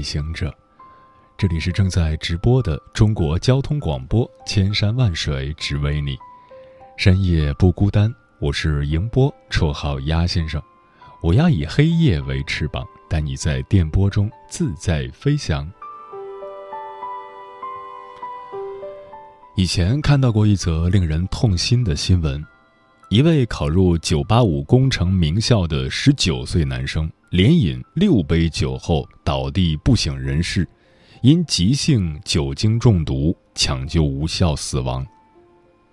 旅行者，这里是正在直播的中国交通广播，千山万水只为你，深夜不孤单。我是迎波，绰号鸭先生。我要以黑夜为翅膀，带你在电波中自在飞翔。以前看到过一则令人痛心的新闻：一位考入985工程名校的19岁男生。连饮六杯酒后倒地不省人事，因急性酒精中毒抢救无效死亡。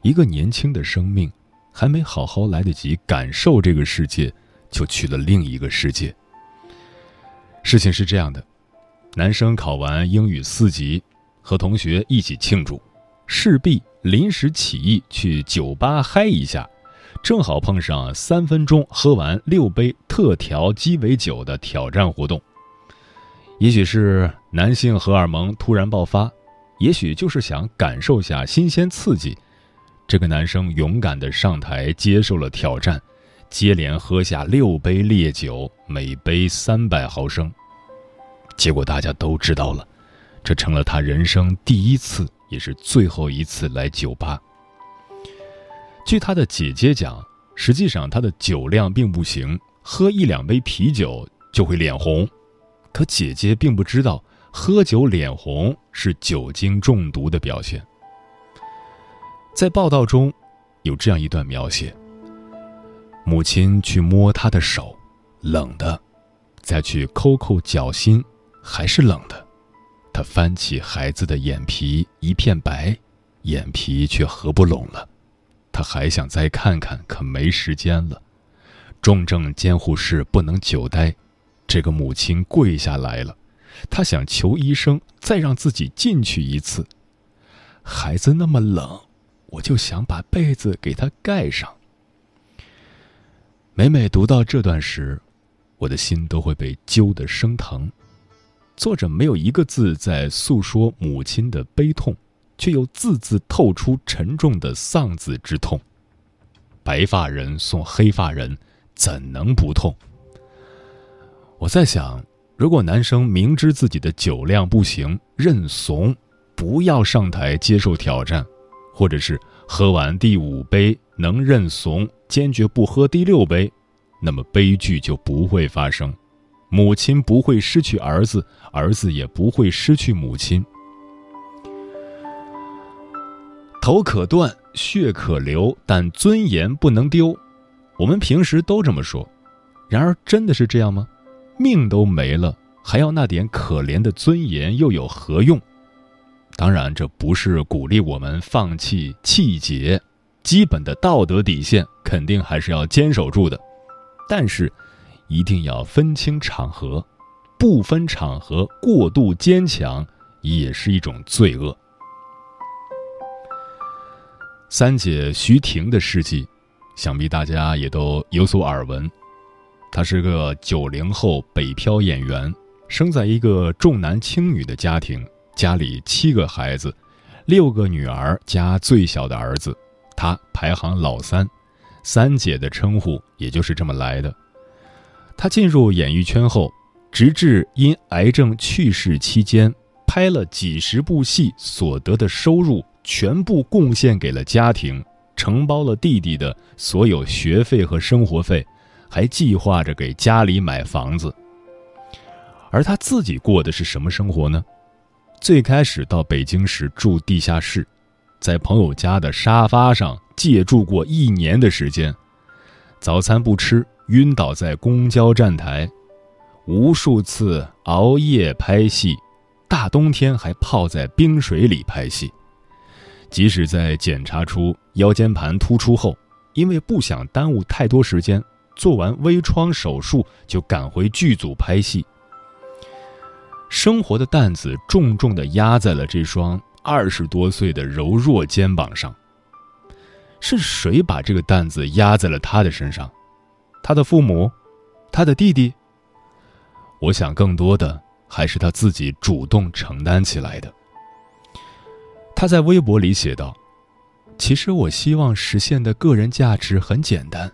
一个年轻的生命，还没好好来得及感受这个世界，就去了另一个世界。事情是这样的：男生考完英语四级，和同学一起庆祝，势必临时起意去酒吧嗨一下。正好碰上三分钟喝完六杯特调鸡尾酒的挑战活动，也许是男性荷尔蒙突然爆发，也许就是想感受下新鲜刺激。这个男生勇敢地上台接受了挑战，接连喝下六杯烈酒，每杯三百毫升。结果大家都知道了，这成了他人生第一次，也是最后一次来酒吧。据他的姐姐讲，实际上他的酒量并不行，喝一两杯啤酒就会脸红。可姐姐并不知道，喝酒脸红是酒精中毒的表现。在报道中，有这样一段描写：母亲去摸他的手，冷的；再去抠抠脚心，还是冷的。他翻起孩子的眼皮，一片白，眼皮却合不拢了。他还想再看看，可没时间了。重症监护室不能久待，这个母亲跪下来了。她想求医生再让自己进去一次。孩子那么冷，我就想把被子给他盖上。每每读到这段时，我的心都会被揪得生疼。作者没有一个字在诉说母亲的悲痛。却又字字透出沉重的丧子之痛。白发人送黑发人，怎能不痛？我在想，如果男生明知自己的酒量不行，认怂，不要上台接受挑战，或者是喝完第五杯能认怂，坚决不喝第六杯，那么悲剧就不会发生，母亲不会失去儿子，儿子也不会失去母亲。头可断，血可流，但尊严不能丢。我们平时都这么说，然而真的是这样吗？命都没了，还要那点可怜的尊严，又有何用？当然，这不是鼓励我们放弃气节，基本的道德底线肯定还是要坚守住的。但是，一定要分清场合，不分场合过度坚强，也是一种罪恶。三姐徐婷的事迹，想必大家也都有所耳闻。她是个九零后北漂演员，生在一个重男轻女的家庭，家里七个孩子，六个女儿加最小的儿子，她排行老三，三姐的称呼也就是这么来的。她进入演艺圈后，直至因癌症去世期间，拍了几十部戏所得的收入。全部贡献给了家庭，承包了弟弟的所有学费和生活费，还计划着给家里买房子。而他自己过的是什么生活呢？最开始到北京时住地下室，在朋友家的沙发上借住过一年的时间，早餐不吃，晕倒在公交站台，无数次熬夜拍戏，大冬天还泡在冰水里拍戏。即使在检查出腰间盘突出后，因为不想耽误太多时间，做完微创手术就赶回剧组拍戏。生活的担子重重的压在了这双二十多岁的柔弱肩膀上。是谁把这个担子压在了他的身上？他的父母，他的弟弟。我想，更多的还是他自己主动承担起来的。他在微博里写道：“其实我希望实现的个人价值很简单，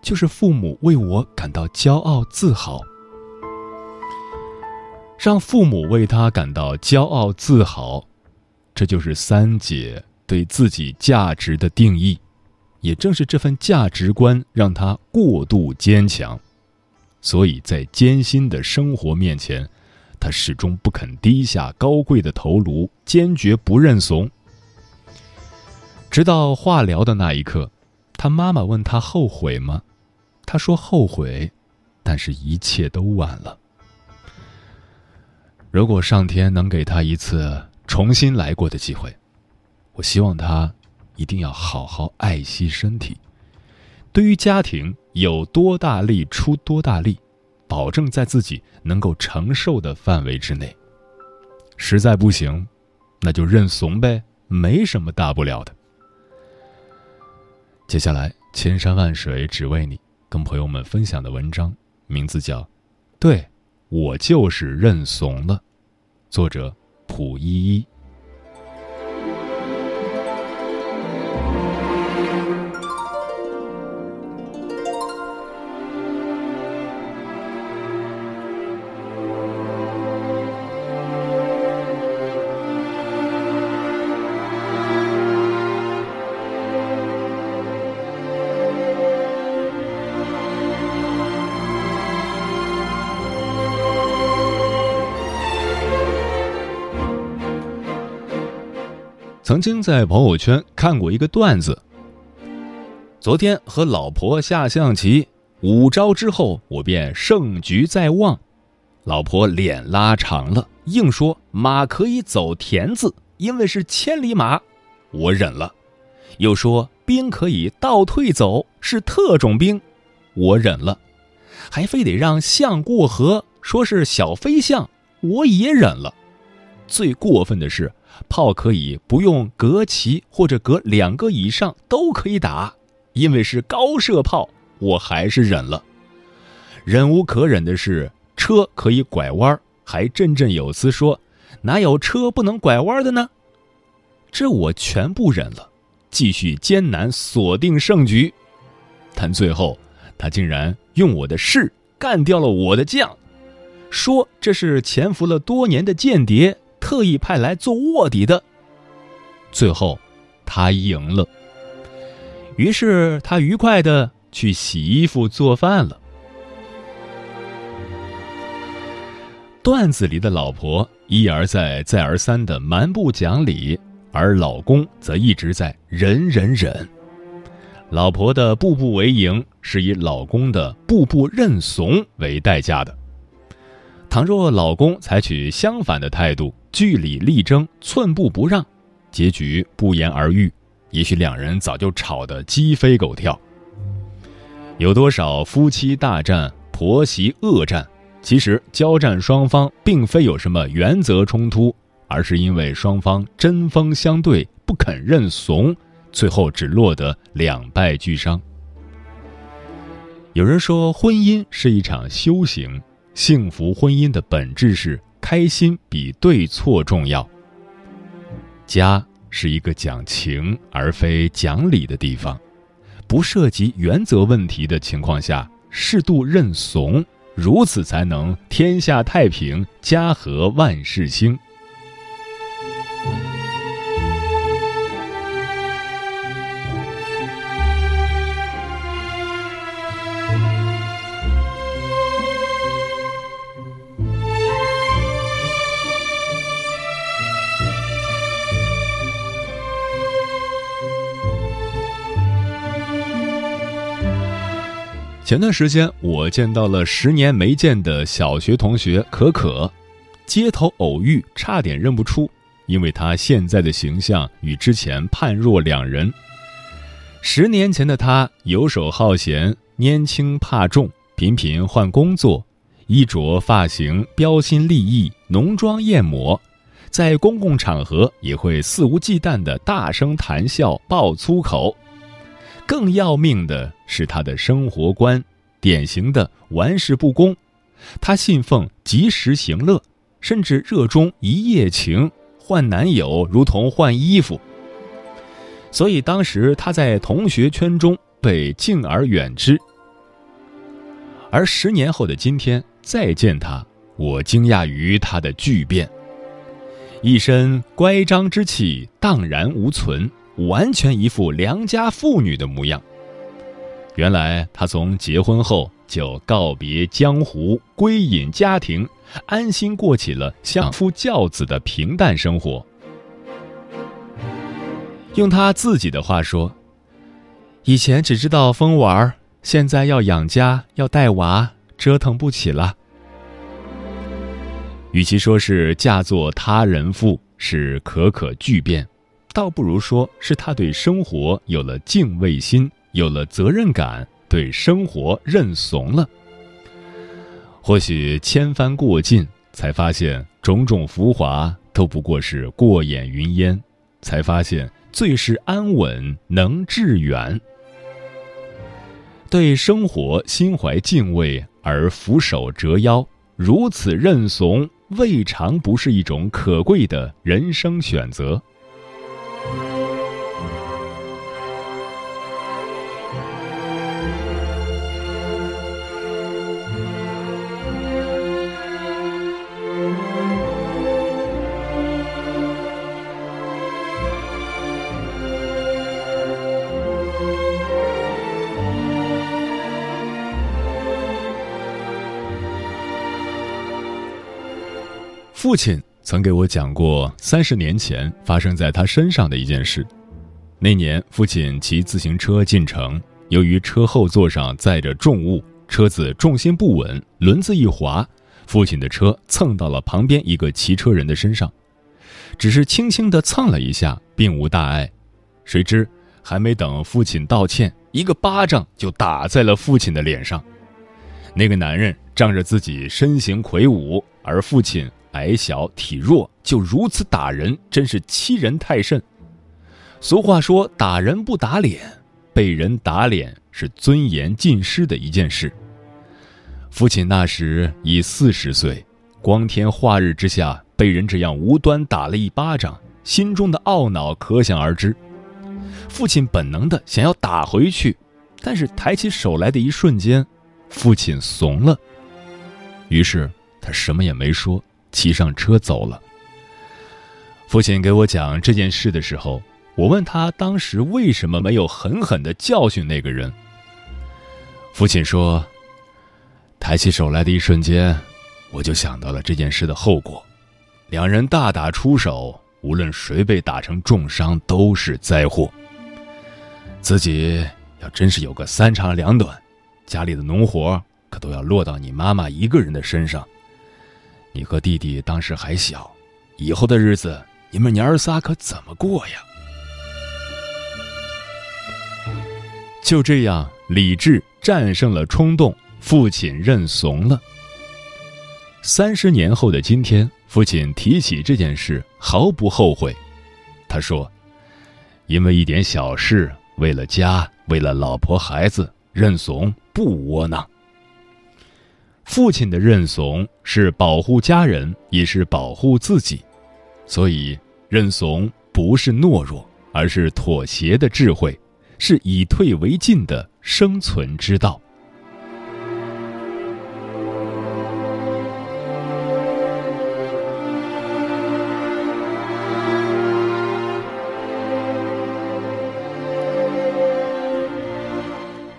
就是父母为我感到骄傲自豪，让父母为他感到骄傲自豪，这就是三姐对自己价值的定义。”也正是这份价值观让他过度坚强，所以在艰辛的生活面前，他始终不肯低下高贵的头颅，坚决不认怂。直到化疗的那一刻，他妈妈问他后悔吗？他说后悔，但是一切都晚了。如果上天能给他一次重新来过的机会，我希望他。一定要好好爱惜身体，对于家庭有多大力出多大力，保证在自己能够承受的范围之内。实在不行，那就认怂呗，没什么大不了的。接下来，千山万水只为你，跟朋友们分享的文章名字叫《对我就是认怂了》，作者蒲依依。曾经在朋友圈看过一个段子。昨天和老婆下象棋，五招之后我便胜局在望。老婆脸拉长了，硬说马可以走田字，因为是千里马，我忍了；又说兵可以倒退走，是特种兵，我忍了；还非得让象过河，说是小飞象，我也忍了。最过分的是。炮可以不用隔齐或者隔两个以上都可以打，因为是高射炮，我还是忍了。忍无可忍的是车可以拐弯，还振振有词说哪有车不能拐弯的呢？这我全部忍了，继续艰难锁定胜局。但最后他竟然用我的士干掉了我的将，说这是潜伏了多年的间谍。特意派来做卧底的，最后他赢了。于是他愉快的去洗衣服、做饭了。段子里的老婆一而再、再而三的蛮不讲理，而老公则一直在忍忍忍。老婆的步步为营，是以老公的步步认怂为代价的。倘若老公采取相反的态度，据理力争，寸步不让，结局不言而喻。也许两人早就吵得鸡飞狗跳。有多少夫妻大战、婆媳恶战？其实交战双方并非有什么原则冲突，而是因为双方针锋相对，不肯认怂，最后只落得两败俱伤。有人说，婚姻是一场修行，幸福婚姻的本质是。开心比对错重要。家是一个讲情而非讲理的地方，不涉及原则问题的情况下，适度认怂，如此才能天下太平，家和万事兴。前段时间，我见到了十年没见的小学同学可可，街头偶遇，差点认不出，因为她现在的形象与之前判若两人。十年前的她游手好闲、拈轻怕重、频频换工作，衣着、发型标新立异、浓妆艳抹，在公共场合也会肆无忌惮的大声谈笑、爆粗口。更要命的是他的生活观，典型的玩世不恭。他信奉及时行乐，甚至热衷一夜情，换男友如同换衣服。所以当时他在同学圈中被敬而远之。而十年后的今天再见他，我惊讶于他的巨变，一身乖张之气荡然无存，完全一副良家妇女的模样。原来她从结婚后就告别江湖，归隐家庭，安心过起了相夫教子的平淡生活。用他自己的话说：“以前只知道疯玩，现在要养家，要带娃，折腾不起了。与其说是嫁作他人妇，是可可巨变，倒不如说是他对生活有了敬畏心，有了责任感，对生活认怂了。或许千帆过尽，才发现种种浮华都不过是过眼云烟，才发现。”最是安稳，能致远。对生活心怀敬畏而俯首折腰，如此认怂，未尝不是一种可贵的人生选择。父亲曾给我讲过三十年前发生在他身上的一件事。那年，父亲骑自行车进城，由于车后座上载着重物，车子重心不稳，轮子一滑，父亲的车蹭到了旁边一个骑车人的身上，只是轻轻地蹭了一下，并无大碍。谁知还没等父亲道歉，一个巴掌就打在了父亲的脸上。那个男人仗着自己身形魁梧，而父亲。矮小体弱，就如此打人，真是欺人太甚。俗话说：“打人不打脸，被人打脸是尊严尽失的一件事。”父亲那时已四十岁，光天化日之下被人这样无端打了一巴掌，心中的懊恼可想而知。父亲本能的想要打回去，但是抬起手来的一瞬间，父亲怂了，于是他什么也没说。骑上车走了。父亲给我讲这件事的时候，我问他当时为什么没有狠狠的教训那个人。父亲说：“抬起手来的一瞬间，我就想到了这件事的后果。两人大打出手，无论谁被打成重伤都是灾祸。自己要真是有个三长两短，家里的农活可都要落到你妈妈一个人的身上。”你和弟弟当时还小，以后的日子你们娘儿仨可怎么过呀？就这样，理智战胜了冲动，父亲认怂了。三十年后的今天，父亲提起这件事毫不后悔。他说：“因为一点小事，为了家，为了老婆孩子，认怂不窝囊。”父亲的认怂是保护家人，也是保护自己，所以认怂不是懦弱，而是妥协的智慧，是以退为进的生存之道。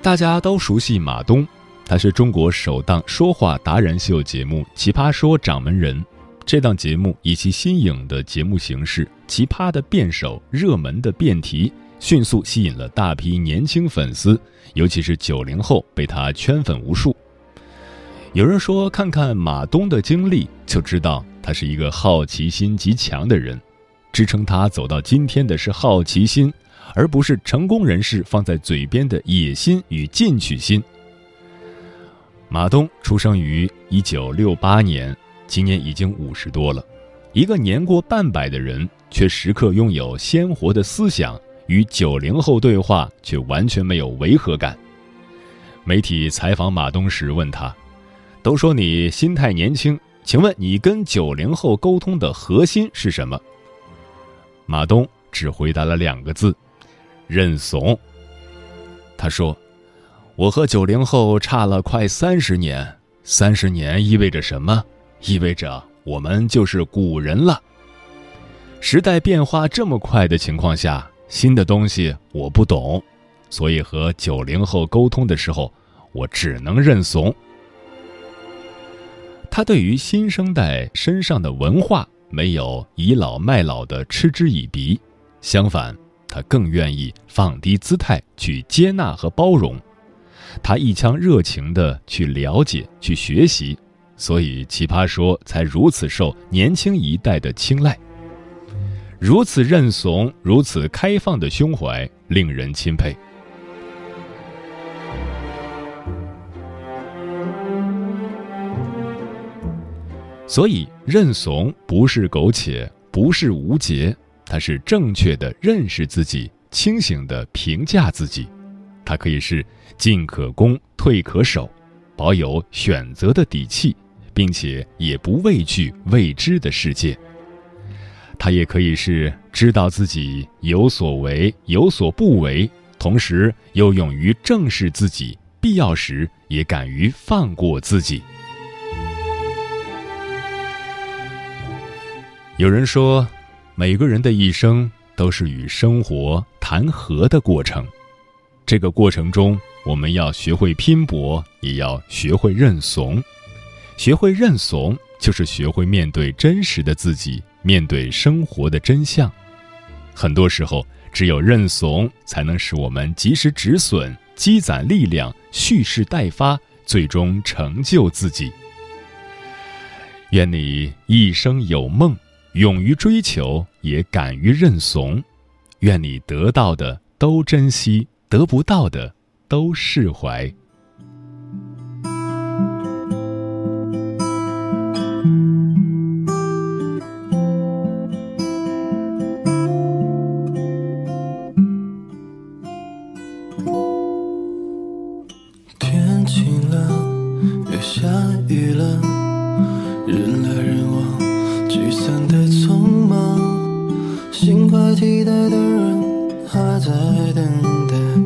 大家都熟悉马东。他是中国首档说话达人秀节目《奇葩说》掌门人。这档节目以其新颖的节目形式、奇葩的辩手、热门的辩题，迅速吸引了大批年轻粉丝，尤其是九零后被他圈粉无数。有人说，看看马东的经历，就知道他是一个好奇心极强的人。支撑他走到今天的是好奇心，而不是成功人士放在嘴边的野心与进取心。马东出生于一九六八年，今年已经五十多了。一个年过半百的人，却时刻拥有鲜活的思想，与九零后对话却完全没有违和感。媒体采访马东时问他：“都说你心态年轻，请问你跟九零后沟通的核心是什么？”马东只回答了两个字：“认怂。”他说：“我和九零后差了快三十年，三十年意味着什么？意味着……”我们就是古人了。时代变化这么快的情况下，新的东西我不懂，所以和九零后沟通的时候，我只能认怂。他对于新生代身上的文化没有倚老卖老的嗤之以鼻，相反，他更愿意放低姿态去接纳和包容，他一腔热情的去了解、去学习。所以，奇葩说才如此受年轻一代的青睐。如此认怂、如此开放的胸怀，令人钦佩。所以，认怂不是苟且，不是无节，它是正确的认识自己，清醒的评价自己。它可以是进可攻，退可守，保有选择的底气。并且也不畏惧未知的世界。他也可以是知道自己有所为有所不为，同时又勇于正视自己，必要时也敢于放过自己。有人说，每个人的一生都是与生活谈和的过程。这个过程中，我们要学会拼搏，也要学会认怂。学会认怂，就是学会面对真实的自己，面对生活的真相。很多时候，只有认怂，才能使我们及时止损，积攒力量，蓄势待发，最终成就自己。愿你一生有梦，勇于追求，也敢于认怂。愿你得到的都珍惜，得不到的都释怀。天晴了，又下雨了。人来人往，聚散的匆忙，心怀期待的人还在等待。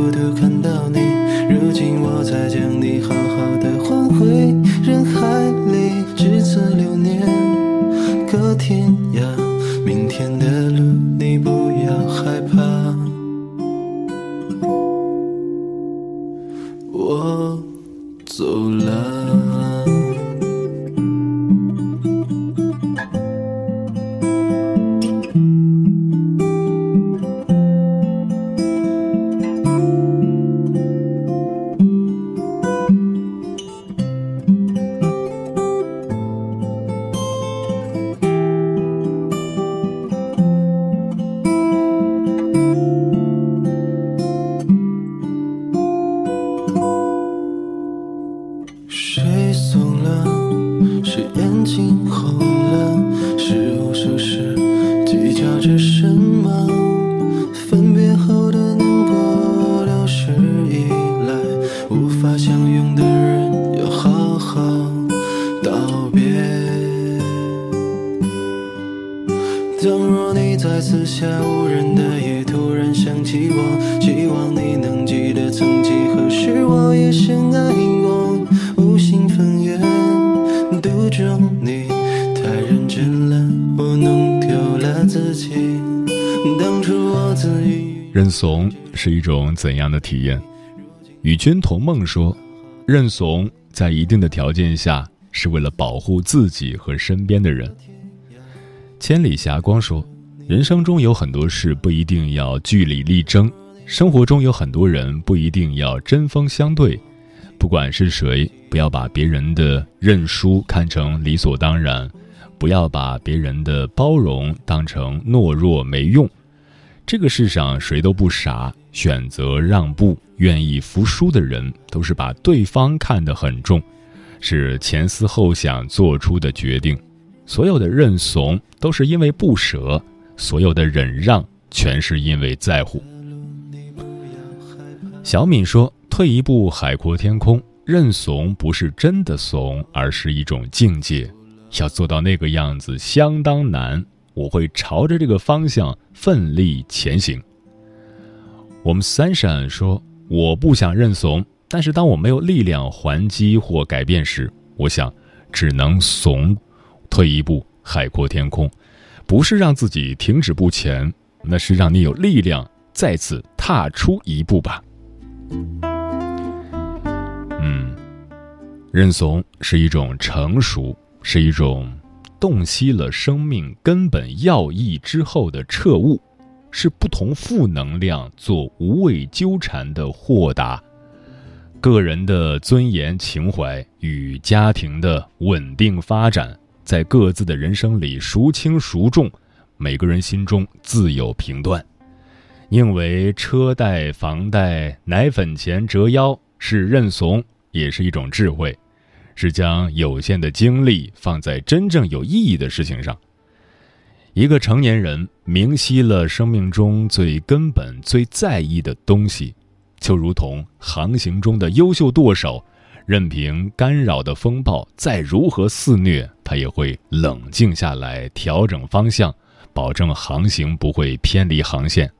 偷偷看到你。一种怎样的体验？与君同梦说，认怂在一定的条件下，是为了保护自己和身边的人。千里霞光说，人生中有很多事不一定要据理力争，生活中有很多人不一定要针锋相对。不管是谁，不要把别人的认输看成理所当然，不要把别人的包容当成懦弱没用。这个世上谁都不傻，选择让步、愿意服输的人，都是把对方看得很重，是前思后想做出的决定。所有的认怂都是因为不舍，所有的忍让全是因为在乎。小敏说。退一步，海阔天空。认怂不是真的怂，而是一种境界。要做到那个样子，相当难。我会朝着这个方向奋力前行。我们三闪说：“我不想认怂，但是当我没有力量还击或改变时，我想只能怂。退一步，海阔天空，不是让自己停止不前，那是让你有力量再次踏出一步吧。”嗯，认怂是一种成熟，是一种洞悉了生命根本要义之后的彻悟，是不同负能量做无谓纠缠的豁达。个人的尊严情怀与家庭的稳定发展，在各自的人生里孰轻孰重，每个人心中自有评断。宁为车贷、房贷、奶粉钱折腰。是认怂，也是一种智慧，是将有限的精力放在真正有意义的事情上。一个成年人明晰了生命中最根本、最在意的东西，就如同航行中的优秀舵手，任凭干扰的风暴再如何肆虐，他也会冷静下来，调整方向，保证航行不会偏离航线。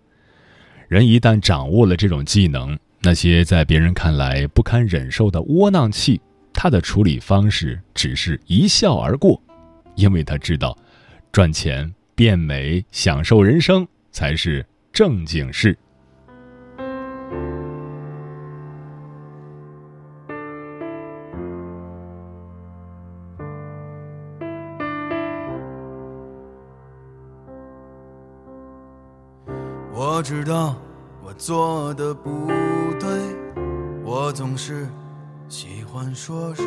人一旦掌握了这种技能，那些在别人看来不堪忍受的窝囊气，他的处理方式只是一笑而过，因为他知道，赚钱、变美、享受人生才是正经事。我知道我。做的不对，我总是喜欢说说，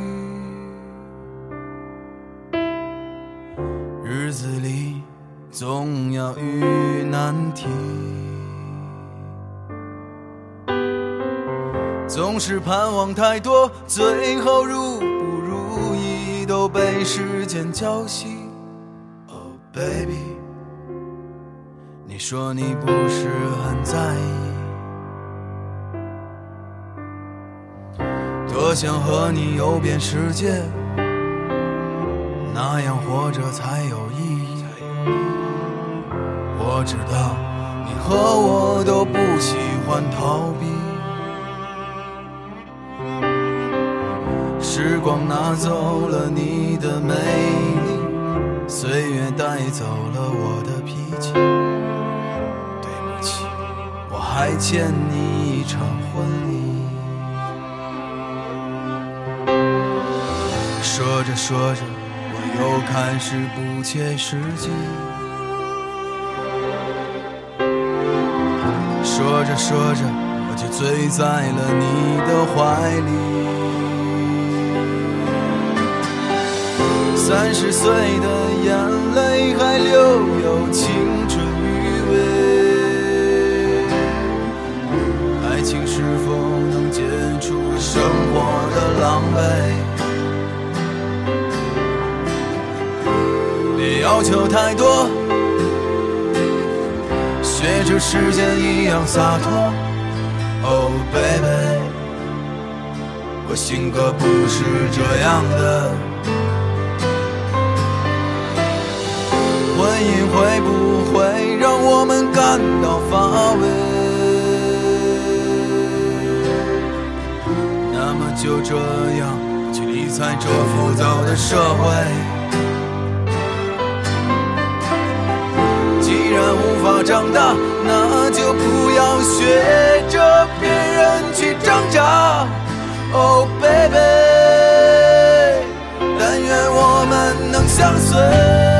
总要遇难题，总是盼望太多，最后如不如意都被时间浇熄。Oh baby，你说你不是很在意。多想和你游遍世界，那样活着才。我知道你和我都不喜欢逃避。时光拿走了你的美丽，岁月带走了我的脾气。对不起，我还欠你一场婚礼。说着说着，我又开始不切实际。说着说着，我就醉在了你的怀里。三十岁的眼泪还留有青春余味，爱情是否能解除生活的狼狈？别要求太多，学着时间一样洒脱。Oh baby，我性格不是这样的。婚姻会不会让我们感到乏味？那么就这样去理睬这浮躁的社会。既然无法长大，那就不要学着别人去挣扎。Oh baby，但愿我们能相随。